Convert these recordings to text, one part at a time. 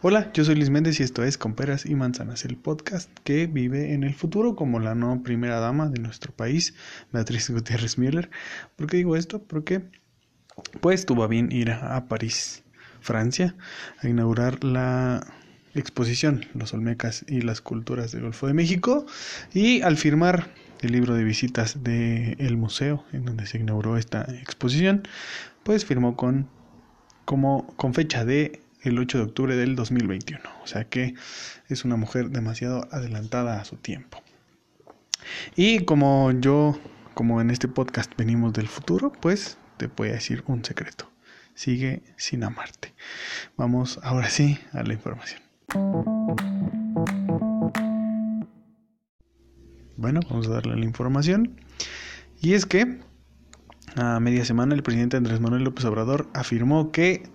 Hola, yo soy Luis Méndez y esto es Con Peras y Manzanas, el podcast que vive en el futuro como la no primera dama de nuestro país, Beatriz Gutiérrez Müller. ¿Por qué digo esto? Porque pues tuvo a bien ir a París, Francia, a inaugurar la exposición Los Olmecas y las culturas del Golfo de México y al firmar el libro de visitas del museo en donde se inauguró esta exposición, pues firmó con como con fecha de el 8 de octubre del 2021. O sea que es una mujer demasiado adelantada a su tiempo. Y como yo, como en este podcast venimos del futuro, pues te voy a decir un secreto. Sigue sin amarte. Vamos ahora sí a la información. Bueno, vamos a darle la información. Y es que a media semana el presidente Andrés Manuel López Obrador afirmó que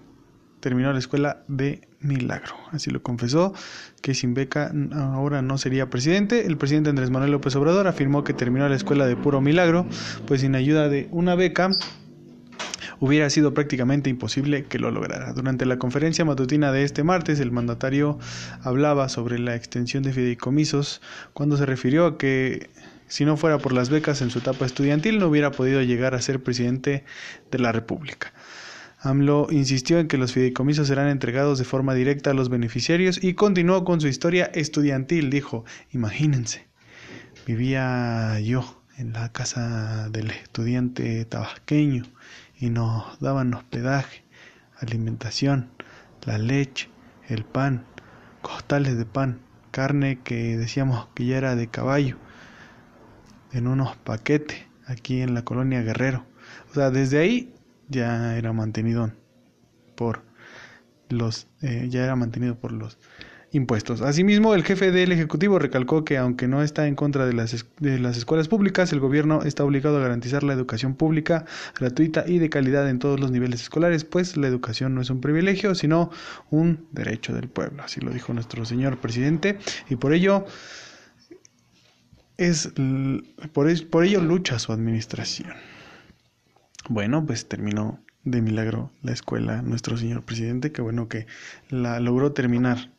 terminó la escuela de milagro. Así lo confesó, que sin beca ahora no sería presidente. El presidente Andrés Manuel López Obrador afirmó que terminó la escuela de puro milagro, pues sin ayuda de una beca hubiera sido prácticamente imposible que lo lograra. Durante la conferencia matutina de este martes, el mandatario hablaba sobre la extensión de fideicomisos cuando se refirió a que si no fuera por las becas en su etapa estudiantil no hubiera podido llegar a ser presidente de la República. AMLO insistió en que los fideicomisos serán entregados de forma directa a los beneficiarios y continuó con su historia estudiantil. Dijo, imagínense, vivía yo en la casa del estudiante tabasqueño y nos daban hospedaje, alimentación, la leche, el pan, costales de pan, carne que decíamos que ya era de caballo, en unos paquetes aquí en la colonia Guerrero. O sea, desde ahí ya era mantenido por los eh, ya era mantenido por los impuestos. Asimismo, el jefe del Ejecutivo recalcó que aunque no está en contra de las, de las escuelas públicas, el gobierno está obligado a garantizar la educación pública, gratuita y de calidad en todos los niveles escolares, pues la educación no es un privilegio, sino un derecho del pueblo. Así lo dijo nuestro señor presidente y por ello es por, por ello lucha su administración. Bueno, pues terminó de milagro la escuela nuestro señor presidente, que bueno que la logró terminar.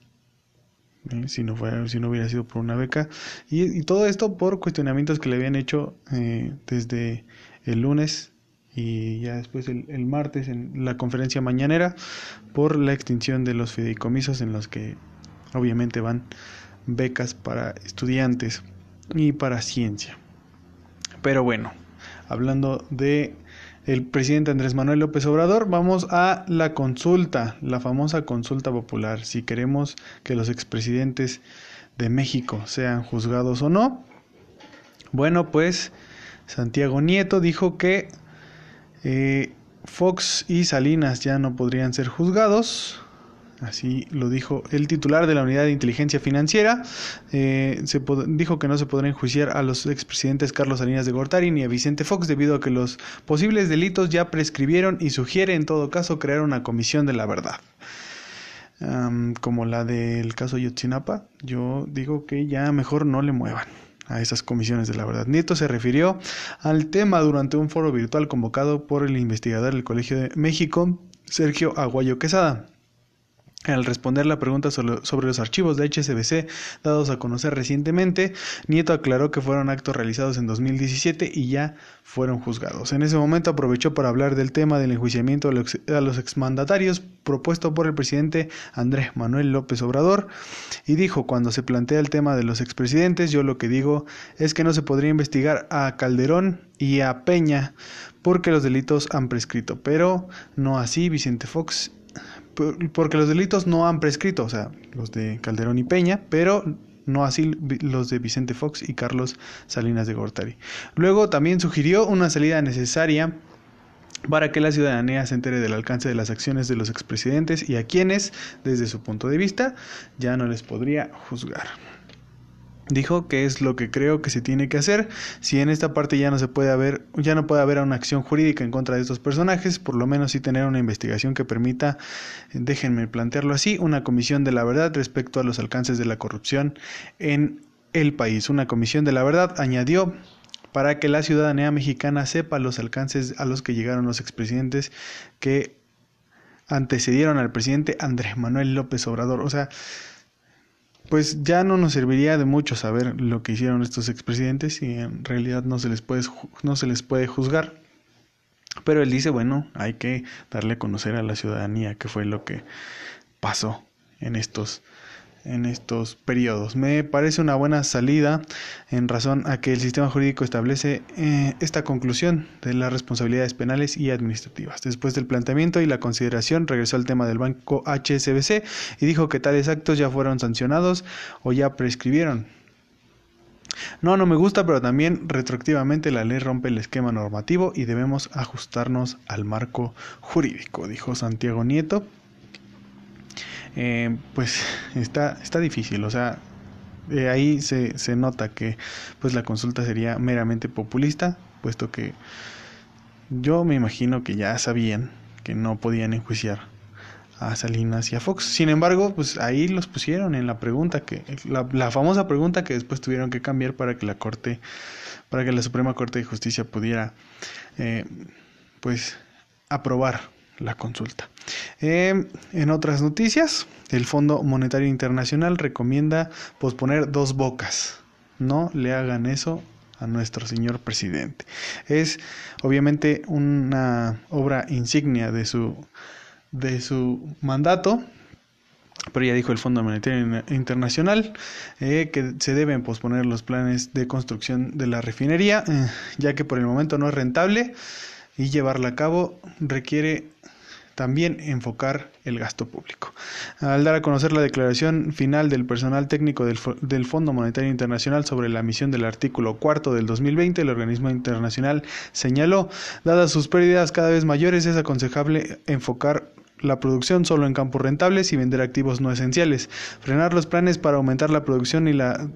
¿eh? Si, no fuera, si no hubiera sido por una beca. Y, todo esto por cuestionamientos que le habían hecho eh, desde el lunes y ya después el, el, martes en la conferencia mañanera por la extinción de los fideicomisos en los que obviamente van becas para estudiantes y para ciencia. Pero bueno, hablando de el presidente Andrés Manuel López Obrador, vamos a la consulta, la famosa consulta popular, si queremos que los expresidentes de México sean juzgados o no. Bueno, pues Santiago Nieto dijo que eh, Fox y Salinas ya no podrían ser juzgados Así lo dijo el titular de la Unidad de Inteligencia Financiera. Eh, se dijo que no se podrá enjuiciar a los expresidentes Carlos Salinas de Gortari ni a Vicente Fox debido a que los posibles delitos ya prescribieron y sugiere en todo caso crear una comisión de la verdad. como la del caso Yotzinapa, yo digo que ya mejor no le muevan a esas comisiones de la verdad. Nieto se refirió al tema durante un foro virtual convocado por el investigador del Colegio de México, Sergio Aguayo Quesada. Al responder la pregunta sobre los archivos de HSBC dados a conocer recientemente, Nieto aclaró que fueron actos realizados en 2017 y ya fueron juzgados. En ese momento aprovechó para hablar del tema del enjuiciamiento a los exmandatarios propuesto por el presidente Andrés Manuel López Obrador y dijo, cuando se plantea el tema de los expresidentes, yo lo que digo es que no se podría investigar a Calderón y a Peña porque los delitos han prescrito, pero no así Vicente Fox porque los delitos no han prescrito, o sea, los de Calderón y Peña, pero no así los de Vicente Fox y Carlos Salinas de Gortari. Luego también sugirió una salida necesaria para que la ciudadanía se entere del alcance de las acciones de los expresidentes y a quienes, desde su punto de vista, ya no les podría juzgar. Dijo que es lo que creo que se tiene que hacer. Si en esta parte ya no se puede haber, ya no puede haber una acción jurídica en contra de estos personajes, por lo menos sí tener una investigación que permita, déjenme plantearlo así, una comisión de la verdad respecto a los alcances de la corrupción en el país. Una comisión de la verdad añadió para que la ciudadanía mexicana sepa los alcances a los que llegaron los expresidentes que antecedieron al presidente Andrés Manuel López Obrador. O sea, pues ya no nos serviría de mucho saber lo que hicieron estos expresidentes y en realidad no se les puede, no se les puede juzgar. Pero él dice, bueno, hay que darle a conocer a la ciudadanía qué fue lo que pasó en estos en estos periodos. Me parece una buena salida en razón a que el sistema jurídico establece eh, esta conclusión de las responsabilidades penales y administrativas. Después del planteamiento y la consideración, regresó al tema del banco HSBC y dijo que tales actos ya fueron sancionados o ya prescribieron. No, no me gusta, pero también retroactivamente la ley rompe el esquema normativo y debemos ajustarnos al marco jurídico, dijo Santiago Nieto, eh, pues está, está difícil, o sea, ahí se, se nota que pues la consulta sería meramente populista, puesto que yo me imagino que ya sabían que no podían enjuiciar a Salinas y a Fox. Sin embargo, pues ahí los pusieron en la pregunta que la, la, famosa pregunta que después tuvieron que cambiar para que la Corte, para que la Suprema Corte de Justicia pudiera, eh, pues aprobar la consulta. Eh, en otras noticias, el Fondo Monetario Internacional recomienda posponer dos bocas. No le hagan eso a nuestro señor presidente. Es obviamente una obra insignia de su, de su mandato, pero ya dijo el Fondo Monetario Internacional eh, que se deben posponer los planes de construcción de la refinería, eh, ya que por el momento no es rentable y llevarla a cabo requiere también enfocar el gasto público. Al dar a conocer la declaración final del personal técnico del, del, Fondo Monetario Internacional sobre la misión del artículo cuarto del 2020, el organismo internacional señaló, dadas sus pérdidas cada vez mayores, es aconsejable enfocar la producción solo en campos rentables y vender activos no esenciales, frenar los planes para aumentar la producción y la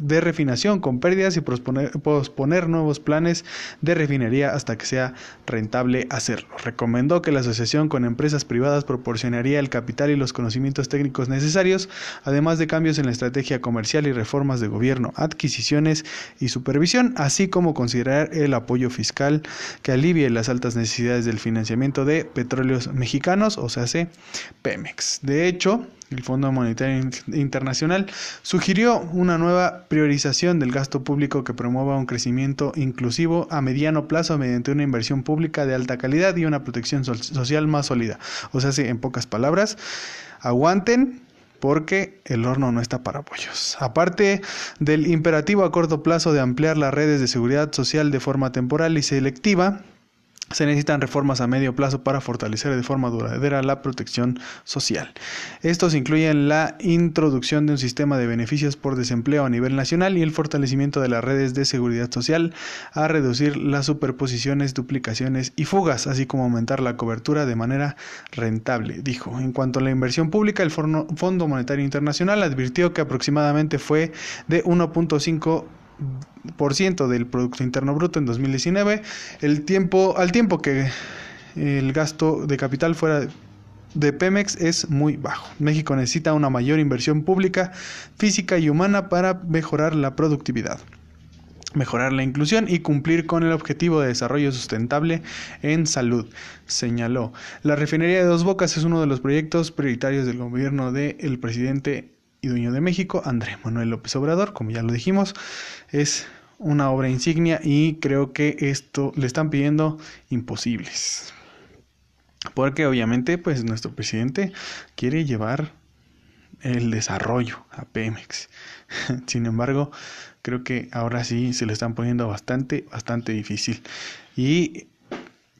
de refinación con pérdidas y posponer, nuevos planes de refinería hasta que sea rentable hacerlo. Recomendó que la asociación con empresas privadas proporcionaría el capital y los conocimientos técnicos necesarios, además de cambios en la estrategia comercial y reformas de gobierno, adquisiciones y supervisión, así como considerar el apoyo fiscal que alivie las altas necesidades del financiamiento de petróleos mexicanos hace Pemex. De hecho, el Fondo Monetario Internacional sugirió una nueva priorización del gasto público que promueva un crecimiento inclusivo a mediano plazo mediante una inversión pública de alta calidad y una protección social más sólida. O sea, en pocas palabras, aguanten porque el horno no está para pollos. Aparte del imperativo a corto plazo de ampliar las redes de seguridad social de forma temporal y selectiva, se necesitan reformas a medio plazo para fortalecer de forma duradera la protección social. Estos incluyen la introducción de un sistema de beneficios por desempleo a nivel nacional y el fortalecimiento de las redes de seguridad social a reducir las superposiciones, duplicaciones y fugas, así como aumentar la cobertura de manera rentable, dijo. En cuanto a la inversión pública, el Fondo Monetario Internacional advirtió que aproximadamente fue de 1.5 por ciento del Producto Interno Bruto en 2019, el tiempo, al tiempo que el gasto de capital fuera de Pemex es muy bajo. México necesita una mayor inversión pública, física y humana para mejorar la productividad mejorar la inclusión y cumplir con el objetivo de desarrollo sustentable en salud, señaló. La refinería de Dos Bocas es uno de los proyectos prioritarios del gobierno del presidente y dueño de México, Andrés Manuel López Obrador, como ya lo dijimos, es una obra insignia y creo que esto le están pidiendo imposibles. Porque obviamente pues nuestro presidente quiere llevar el desarrollo a Pemex. Sin embargo, creo que ahora sí se le están poniendo bastante, bastante difícil. Y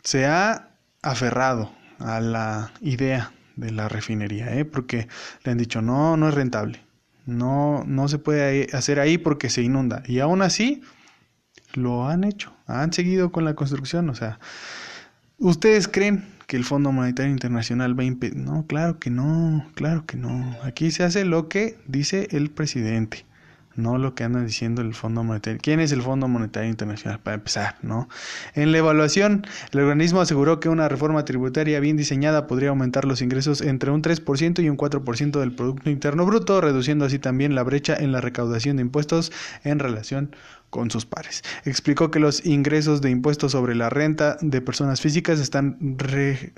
se ha aferrado a la idea de la refinería, ¿eh? porque le han dicho, no, no es rentable, no, no se puede hacer ahí porque se inunda. Y aún así, lo han hecho, han seguido con la construcción, o sea, ¿ustedes creen que el Fondo Monetario Internacional va a impedir? No, claro que no, claro que no. Aquí se hace lo que dice el presidente. No lo que anda diciendo el Fondo Monetario. ¿Quién es el Fondo Monetario Internacional? Para empezar, ¿no? En la evaluación, el organismo aseguró que una reforma tributaria bien diseñada podría aumentar los ingresos entre un 3% y un 4% del Producto Interno Bruto, reduciendo así también la brecha en la recaudación de impuestos en relación con sus pares. Explicó que los ingresos de impuestos sobre la renta de personas físicas están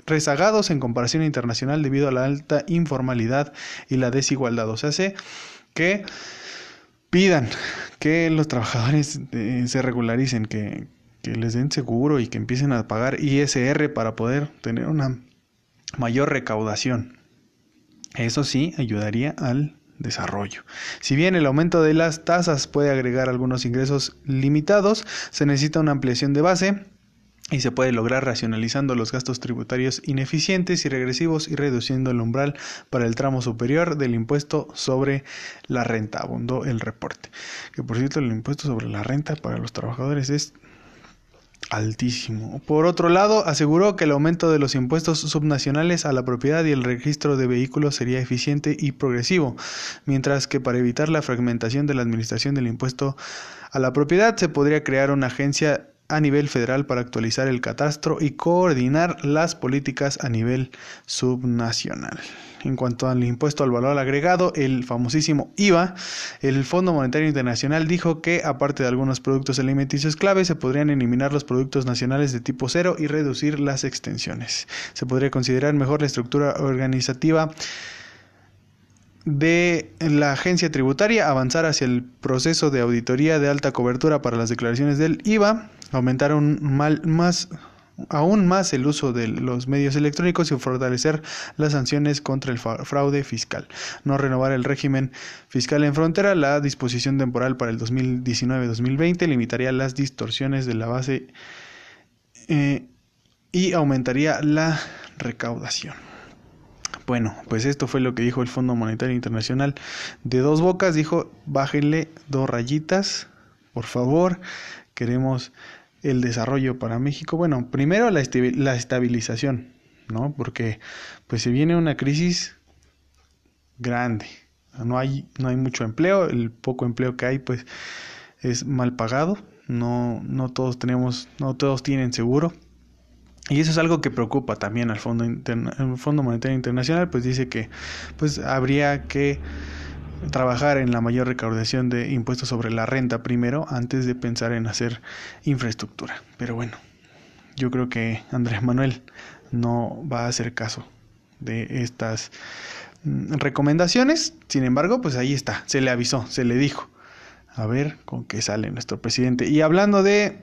rezagados en comparación internacional debido a la alta informalidad y la desigualdad. O sea, hace que pidan que los trabajadores eh, se regularicen, que, que les den seguro y que empiecen a pagar ISR para poder tener una mayor recaudación. Eso sí ayudaría al desarrollo. Si bien el aumento de las tasas puede agregar algunos ingresos limitados, se necesita una ampliación de base y se puede lograr racionalizando los gastos tributarios ineficientes y regresivos y reduciendo el umbral para el tramo superior del impuesto sobre la renta, abundó el reporte. Que por cierto, el impuesto sobre la renta para los trabajadores es altísimo. Por otro lado, aseguró que el aumento de los impuestos subnacionales a la propiedad y el registro de vehículos sería eficiente y progresivo, mientras que para evitar la fragmentación de la administración del impuesto a la propiedad se podría crear una agencia a nivel federal para actualizar el catastro y coordinar las políticas a nivel subnacional. En cuanto al impuesto al valor agregado, el famosísimo IVA, el Fondo Monetario Internacional dijo que aparte de algunos productos alimenticios clave, se podrían eliminar los productos nacionales de tipo cero y reducir las extensiones. Se podría considerar mejor la estructura organizativa de la agencia tributaria, avanzar hacia el proceso de auditoría de alta cobertura para las declaraciones del IVA, aumentar aún más el uso de los medios electrónicos y fortalecer las sanciones contra el fraude fiscal. No renovar el régimen fiscal en frontera, la disposición temporal para el 2019-2020 limitaría las distorsiones de la base eh, y aumentaría la recaudación. Bueno, pues esto fue lo que dijo el Fondo Monetario Internacional de dos bocas. Dijo, bájenle dos rayitas, por favor. Queremos el desarrollo para México? Bueno, primero la, estabilización, ¿no? Porque pues se viene una crisis grande. No hay, no hay mucho empleo, el poco empleo que hay pues es mal pagado, no, no todos tenemos, no todos tienen seguro. Y eso es algo que preocupa también al Fondo, el Fondo Monetario Internacional, pues dice que pues habría que trabajar en la mayor recaudación de impuestos sobre la renta primero antes de pensar en hacer infraestructura. Pero bueno, yo creo que Andrés Manuel no va a hacer caso de estas mm, recomendaciones. Sin embargo, pues ahí está, se le avisó, se le dijo. A ver con qué sale nuestro presidente. Y hablando de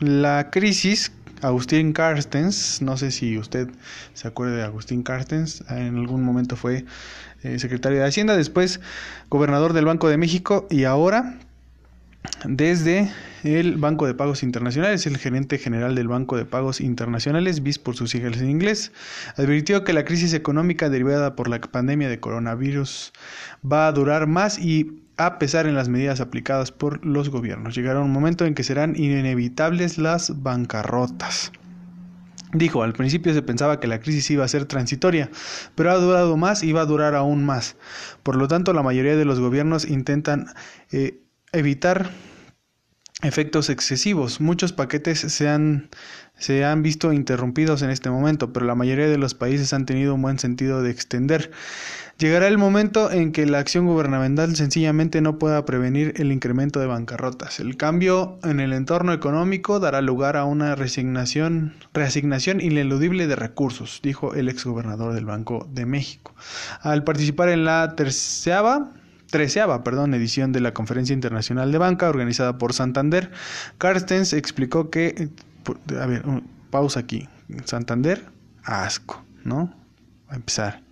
la crisis, Agustín Carstens, no sé si usted se acuerda de Agustín Carstens, en algún momento fue eh, secretario de Hacienda, después gobernador del Banco de México y ahora desde el Banco de Pagos Internacionales, el gerente general del Banco de Pagos Internacionales, BIS por sus siglas en inglés, advirtió que la crisis económica derivada por la pandemia de coronavirus va a durar más y a pesar en las medidas aplicadas por los gobiernos. Llegará un momento en que serán inevitables las bancarrotas. Dijo, al principio se pensaba que la crisis iba a ser transitoria, pero ha durado más y va a durar aún más. Por lo tanto, la mayoría de los gobiernos intentan eh, evitar efectos excesivos. Muchos paquetes se han, se han visto interrumpidos en este momento, pero la mayoría de los países han tenido un buen sentido de extender. Llegará el momento en que la acción gubernamental sencillamente no pueda prevenir el incremento de bancarrotas. El cambio en el entorno económico dará lugar a una reasignación, reasignación ineludible de recursos, dijo el exgobernador del Banco de México. Al participar en la terceava treceava perdón, edición de la Conferencia Internacional de Banca organizada por Santander, Carstens explicó que, a ver, pausa aquí, Santander, asco, ¿no? A empezar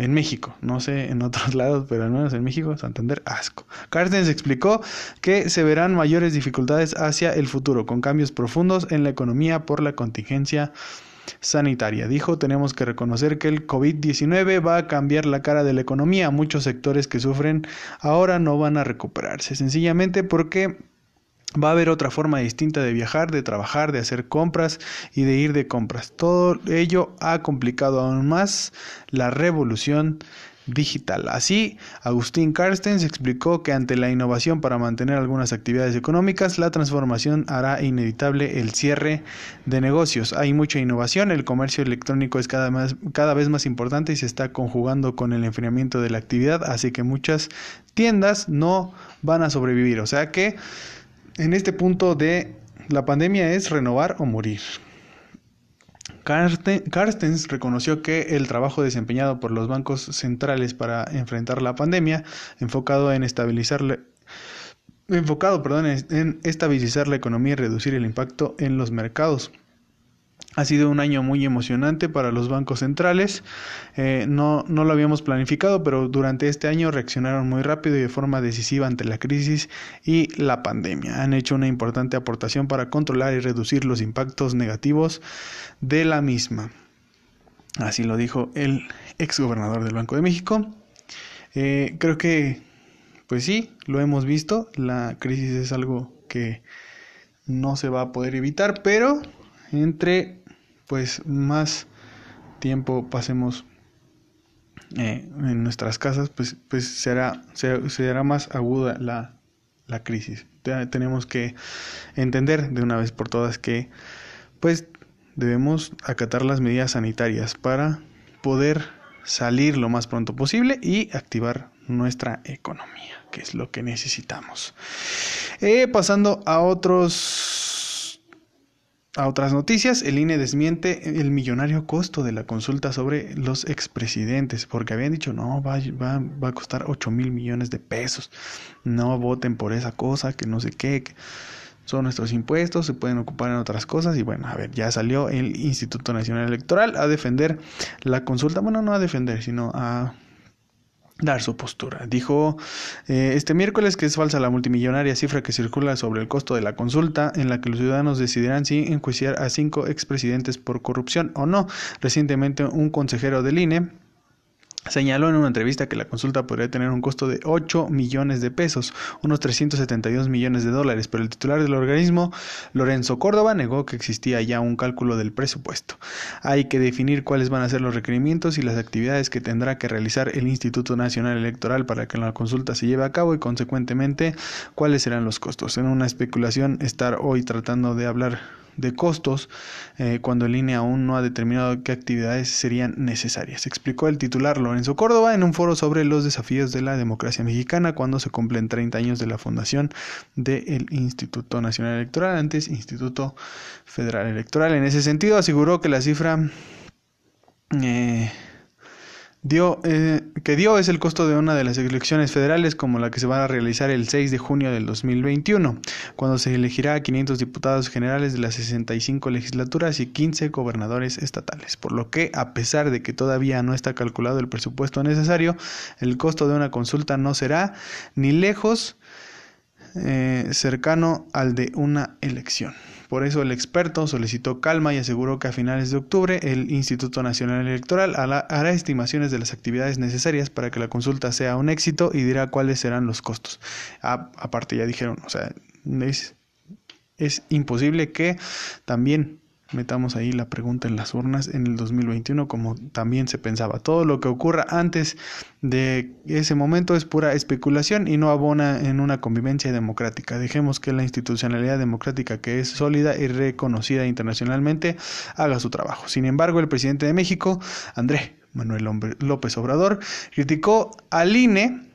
en México, no sé en otros lados, pero al menos en México, Santander, asco. Carstens explicó que se verán mayores dificultades hacia el futuro, con cambios profundos en la economía por la contingencia sanitaria. Dijo, tenemos que reconocer que el COVID-19 va a cambiar la cara de la economía. Muchos sectores que sufren ahora no van a recuperarse, sencillamente porque Va a haber otra forma distinta de viajar, de trabajar, de hacer compras y de ir de compras. Todo ello ha complicado aún más la revolución digital. Así, Agustín Carstens explicó que ante la innovación para mantener algunas actividades económicas, la transformación hará inevitable el cierre de negocios. Hay mucha innovación, el comercio electrónico es cada, cada vez más importante y se está conjugando con el enfriamiento de la actividad, así que muchas tiendas no van a sobrevivir. O sea que en este punto de la pandemia es renovar o morir. Carstens reconoció que el trabajo desempeñado por los bancos centrales para enfrentar la pandemia, enfocado en estabilizar enfocado, en estabilizar la economía y reducir el impacto en los mercados. Ha sido un año muy emocionante para los bancos centrales. Eh, no, no lo habíamos planificado, pero durante este año reaccionaron muy rápido y de forma decisiva ante la crisis y la pandemia. Han hecho una importante aportación para controlar y reducir los impactos negativos de la misma. Así lo dijo el ex gobernador del Banco de México. Eh, creo que, pues sí, lo hemos visto. La crisis es algo que no se va a poder evitar, pero entre pues más tiempo pasemos eh, en nuestras casas, pues, pues será, será, más aguda la, la crisis. tenemos que entender de una vez por todas que pues debemos acatar las medidas sanitarias para poder salir lo más pronto posible y activar nuestra economía, que es lo que necesitamos. Eh, pasando a otros a otras noticias, el INE desmiente el millonario costo de la consulta sobre los expresidentes, porque habían dicho, no, va, a costar 8 mil millones de pesos, no voten por esa cosa, que no sé qué, son nuestros impuestos, se pueden ocupar en otras cosas, y bueno, a ver, ya salió el Instituto Nacional Electoral a defender la consulta, bueno, no a defender, sino a dar su postura. Dijo eh, este miércoles que es falsa la multimillonaria cifra que circula sobre el costo de la consulta en la que los ciudadanos decidirán si enjuiciar a cinco expresidentes por corrupción o no. Recientemente un consejero del INE Señaló en una entrevista que la consulta podría tener un costo de 8 millones de pesos, unos 372 millones de dólares, pero el titular del organismo, Lorenzo Córdoba, negó que existía ya un cálculo del presupuesto. Hay que definir cuáles van a ser los requerimientos y las actividades que tendrá que realizar el Instituto Nacional Electoral para que la consulta se lleve a cabo y, consecuentemente, cuáles serán los costos. En una especulación, estar hoy tratando de hablar de costos eh, cuando el INE aún no ha determinado qué actividades serían necesarias. Explicó el titular Lorenzo Córdoba en un foro sobre los desafíos de la democracia mexicana cuando se cumplen 30 años de la fundación del Instituto Nacional Electoral, antes Instituto Federal Electoral. En ese sentido, aseguró que la cifra... Eh, dio, eh, que dio es el costo de una de las elecciones federales como la que se va a realizar el 6 de junio del 2021, cuando se elegirá a 500 diputados generales de las 65 legislaturas y 15 gobernadores estatales, por lo que a pesar de que todavía no está calculado el presupuesto necesario, el costo de una consulta no será ni lejos eh, cercano al de una elección. Por eso el experto solicitó calma y aseguró que a finales de octubre el Instituto Nacional Electoral hará estimaciones de las actividades necesarias para que la consulta sea un éxito y dirá cuáles serán los costos. aparte ya dijeron, o sea, es, es imposible que también metamos ahí la pregunta en las urnas en el 2021 como también se pensaba. Todo lo que ocurra antes de ese momento es pura especulación y no abona en una convivencia democrática. Dejemos que la institucionalidad democrática que es sólida y reconocida internacionalmente haga su trabajo. Sin embargo, el presidente de México, André Manuel López Obrador, criticó al INE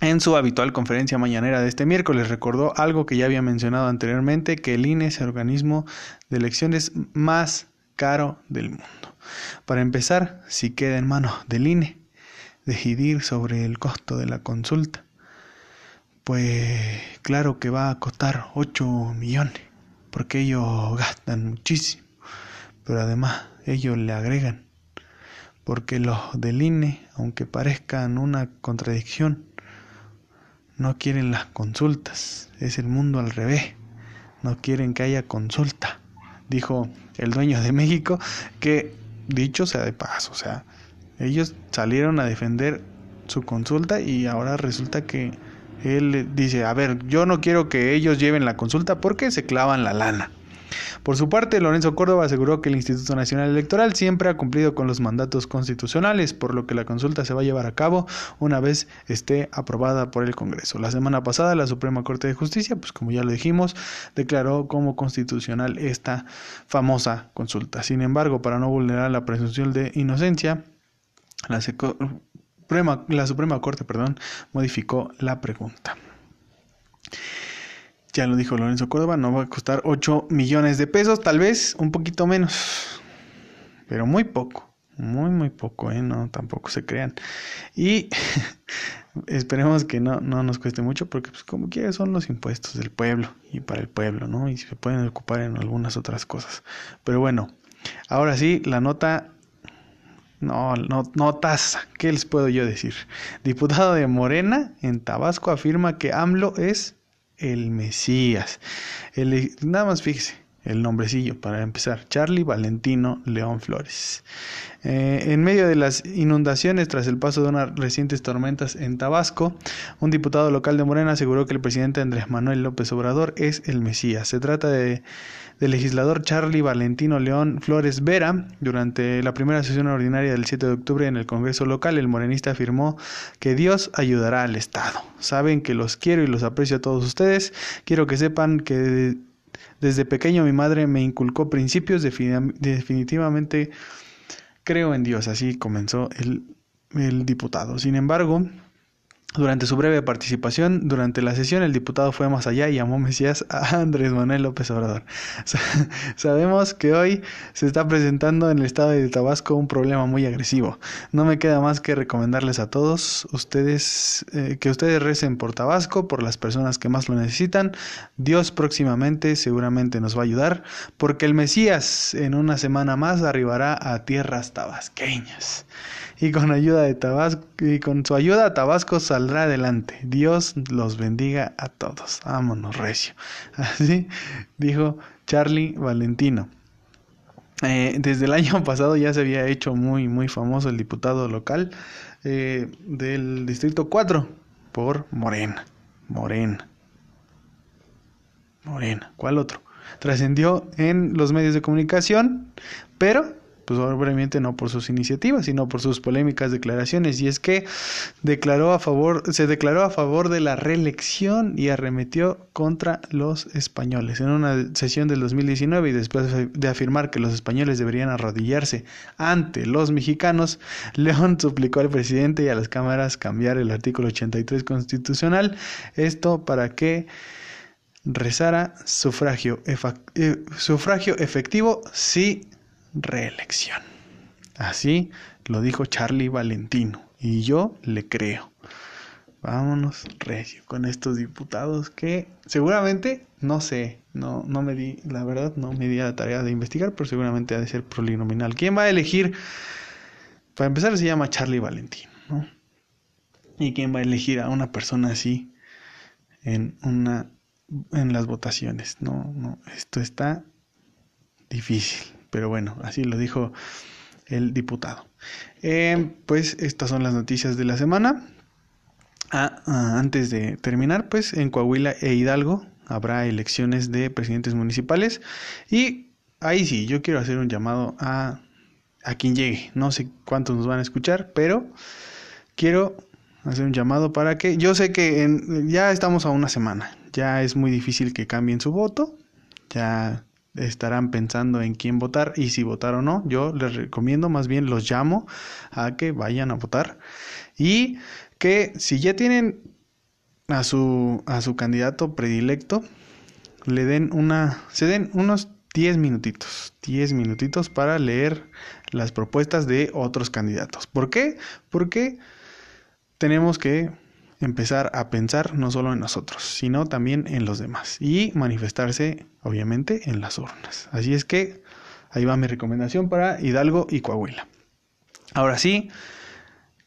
en su habitual conferencia mañanera de este miércoles recordó algo que ya había mencionado anteriormente, que el INE es el organismo de elecciones más caro del mundo. Para empezar, si queda en manos del INE decidir sobre el costo de la consulta, pues claro que va a costar 8 millones, porque ellos gastan muchísimo, pero además ellos le agregan, porque los del INE, aunque parezcan una contradicción, no quieren las consultas, es el mundo al revés, no quieren que haya consulta, dijo el dueño de México, que dicho sea de paso, o sea, ellos salieron a defender su consulta y ahora resulta que él dice, a ver, yo no quiero que ellos lleven la consulta porque se clavan la lana. Por su parte, Lorenzo Córdoba aseguró que el Instituto Nacional Electoral siempre ha cumplido con los mandatos constitucionales, por lo que la consulta se va a llevar a cabo una vez esté aprobada por el Congreso. La semana pasada, la Suprema Corte de Justicia, pues como ya lo dijimos, declaró como constitucional esta famosa consulta. Sin embargo, para no vulnerar la presunción de inocencia, la, Suprema, la Suprema Corte perdón, modificó la pregunta. Ya lo dijo Lorenzo Córdoba, no va a costar 8 millones de pesos, tal vez un poquito menos, pero muy poco, muy, muy poco, ¿eh? No, tampoco se crean. Y esperemos que no, no nos cueste mucho, porque pues como quiera son los impuestos del pueblo y para el pueblo, ¿no? Y se pueden ocupar en algunas otras cosas. Pero bueno, ahora sí, la nota no, no, notas, ¿qué les puedo yo decir? Diputado de Morena en Tabasco afirma que AMLO es el Mesías. El, nada más fíjese el nombrecillo para empezar, Charlie Valentino León Flores. Eh, en medio de las inundaciones tras el paso de unas recientes tormentas en Tabasco, un diputado local de Morena aseguró que el presidente Andrés Manuel López Obrador es el Mesías. Se trata de del legislador Charlie Valentino León Flores Vera. Durante la primera sesión ordinaria del 7 de octubre en el Congreso local, el morenista afirmó que Dios ayudará al Estado. Saben que los quiero y los aprecio a todos ustedes. Quiero que sepan que desde pequeño mi madre me inculcó principios, definitivamente creo en Dios. Así comenzó el, el diputado. Sin embargo, durante su breve participación durante la sesión, el diputado fue más allá y llamó Mesías a Andrés Manuel López Obrador. Sabemos que hoy se está presentando en el estado de Tabasco un problema muy agresivo. No me queda más que recomendarles a todos ustedes eh, que ustedes recen por Tabasco, por las personas que más lo necesitan. Dios próximamente seguramente nos va a ayudar, porque el Mesías en una semana más arribará a tierras tabasqueñas y con ayuda de Tabasco y con su ayuda Tabasco saldrá adelante. Dios los bendiga a todos. Vámonos, recio. Así dijo Charlie Valentino. Eh, desde el año pasado ya se había hecho muy muy famoso el diputado local eh, del distrito 4 por Morena. Morena. Morena. ¿Cuál otro? Trascendió en los medios de comunicación, pero pues obviamente no por sus iniciativas, sino por sus polémicas declaraciones. Y es que declaró a favor, se declaró a favor de la reelección y arremetió contra los españoles. En una sesión del 2019 y después de afirmar que los españoles deberían arrodillarse ante los mexicanos, León suplicó al presidente y a las cámaras cambiar el artículo 83 constitucional. Esto para que rezara sufragio, eh, sufragio efectivo si reelección. Así lo dijo Charlie Valentino y yo le creo. Vámonos recio con estos diputados que seguramente no sé, no, no me di, la verdad no me di la tarea de investigar, pero seguramente ha de ser plurinominal. ¿Quién va a elegir? Para empezar se llama Charlie Valentino, ¿no? ¿Y quién va a elegir a una persona así en una en las votaciones? No, no, esto está difícil. Pero bueno, así lo dijo el diputado. Eh, pues estas son las noticias de la semana. Ah, ah, antes de terminar, pues en Coahuila e Hidalgo habrá elecciones de presidentes municipales. Y ahí sí, yo quiero hacer un llamado a, a quien llegue. No sé cuántos nos van a escuchar, pero quiero hacer un llamado para que yo sé que en, ya estamos a una semana. Ya es muy difícil que cambien su voto. Ya estarán pensando en quién votar y si votar o no. Yo les recomiendo, más bien los llamo a que vayan a votar y que si ya tienen a su, a su candidato predilecto, le den una, se den unos 10 minutitos, 10 minutitos para leer las propuestas de otros candidatos. ¿Por qué? Porque tenemos que empezar a pensar no solo en nosotros, sino también en los demás y manifestarse, obviamente, en las urnas. Así es que ahí va mi recomendación para Hidalgo y Coahuila. Ahora sí,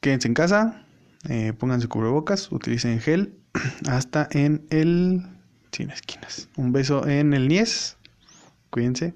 quédense en casa, eh, pónganse cubrebocas, utilicen gel hasta en el sin esquinas. Un beso en el Nies, cuídense.